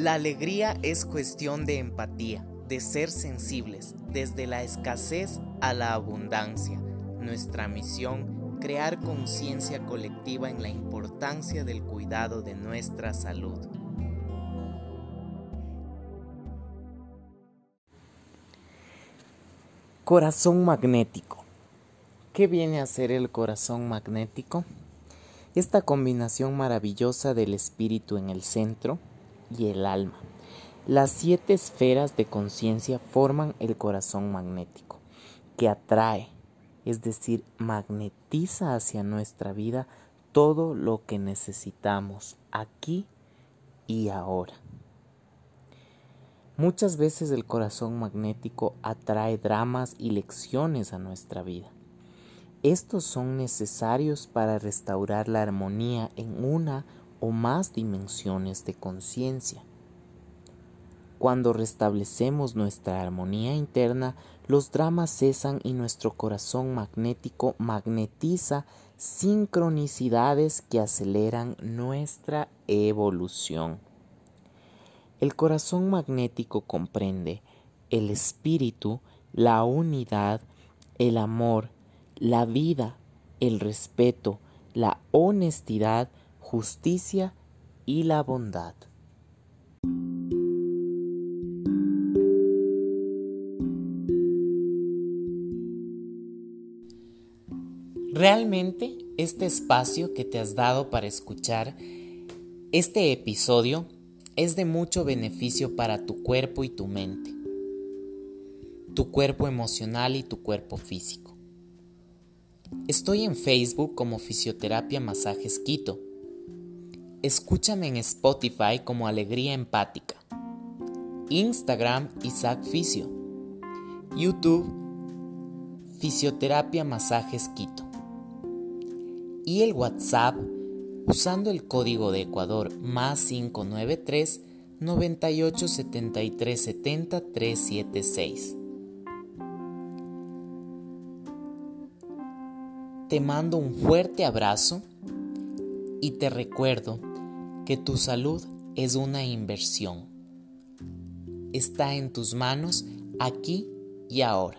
La alegría es cuestión de empatía, de ser sensibles, desde la escasez a la abundancia. Nuestra misión, crear conciencia colectiva en la importancia del cuidado de nuestra salud. Corazón magnético. ¿Qué viene a ser el corazón magnético? Esta combinación maravillosa del espíritu en el centro, y el alma. Las siete esferas de conciencia forman el corazón magnético, que atrae, es decir, magnetiza hacia nuestra vida todo lo que necesitamos aquí y ahora. Muchas veces el corazón magnético atrae dramas y lecciones a nuestra vida. Estos son necesarios para restaurar la armonía en una o más dimensiones de conciencia. Cuando restablecemos nuestra armonía interna, los dramas cesan y nuestro corazón magnético magnetiza sincronicidades que aceleran nuestra evolución. El corazón magnético comprende el espíritu, la unidad, el amor, la vida, el respeto, la honestidad, justicia y la bondad. Realmente este espacio que te has dado para escuchar este episodio es de mucho beneficio para tu cuerpo y tu mente, tu cuerpo emocional y tu cuerpo físico. Estoy en Facebook como Fisioterapia Masajes Quito Escúchame en Spotify como Alegría Empática. Instagram Isaac Fisio. YouTube Fisioterapia Masajes Quito. Y el WhatsApp usando el código de Ecuador más 593 98 73 70 376. Te mando un fuerte abrazo y te recuerdo que tu salud es una inversión. Está en tus manos aquí y ahora.